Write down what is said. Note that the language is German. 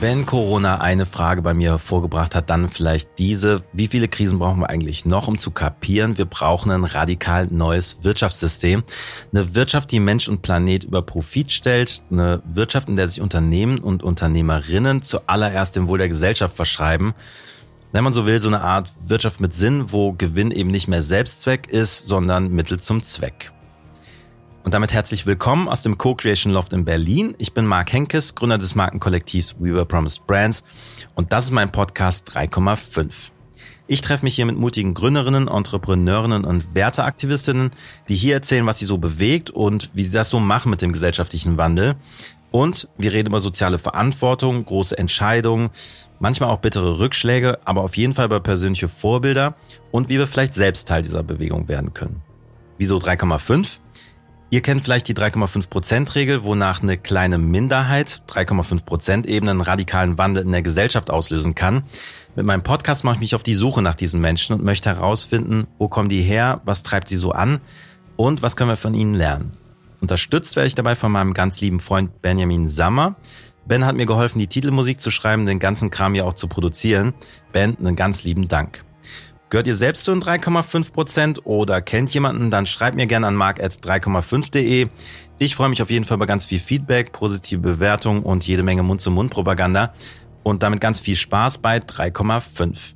Wenn Corona eine Frage bei mir vorgebracht hat, dann vielleicht diese. Wie viele Krisen brauchen wir eigentlich noch, um zu kapieren? Wir brauchen ein radikal neues Wirtschaftssystem. Eine Wirtschaft, die Mensch und Planet über Profit stellt. Eine Wirtschaft, in der sich Unternehmen und Unternehmerinnen zuallererst dem Wohl der Gesellschaft verschreiben. Wenn man so will, so eine Art Wirtschaft mit Sinn, wo Gewinn eben nicht mehr Selbstzweck ist, sondern Mittel zum Zweck. Und damit herzlich willkommen aus dem Co-Creation Loft in Berlin. Ich bin Marc Henkes, Gründer des Markenkollektivs We Were Promised Brands und das ist mein Podcast 3,5. Ich treffe mich hier mit mutigen Gründerinnen, Entrepreneurinnen und Werteaktivistinnen, die hier erzählen, was sie so bewegt und wie sie das so machen mit dem gesellschaftlichen Wandel. Und wir reden über soziale Verantwortung, große Entscheidungen, manchmal auch bittere Rückschläge, aber auf jeden Fall über persönliche Vorbilder und wie wir vielleicht selbst Teil dieser Bewegung werden können. Wieso 3,5? Ihr kennt vielleicht die 3,5%-Regel, wonach eine kleine Minderheit, 3,5%-Ebene, einen radikalen Wandel in der Gesellschaft auslösen kann. Mit meinem Podcast mache ich mich auf die Suche nach diesen Menschen und möchte herausfinden, wo kommen die her, was treibt sie so an und was können wir von ihnen lernen. Unterstützt werde ich dabei von meinem ganz lieben Freund Benjamin Sammer. Ben hat mir geholfen, die Titelmusik zu schreiben, den ganzen Kram ja auch zu produzieren. Ben, einen ganz lieben Dank. Gehört ihr selbst zu den 3,5 Prozent oder kennt jemanden, dann schreibt mir gerne an mark.3,5.de. Ich freue mich auf jeden Fall über ganz viel Feedback, positive Bewertungen und jede Menge Mund-zu-Mund-Propaganda. Und damit ganz viel Spaß bei 3,5.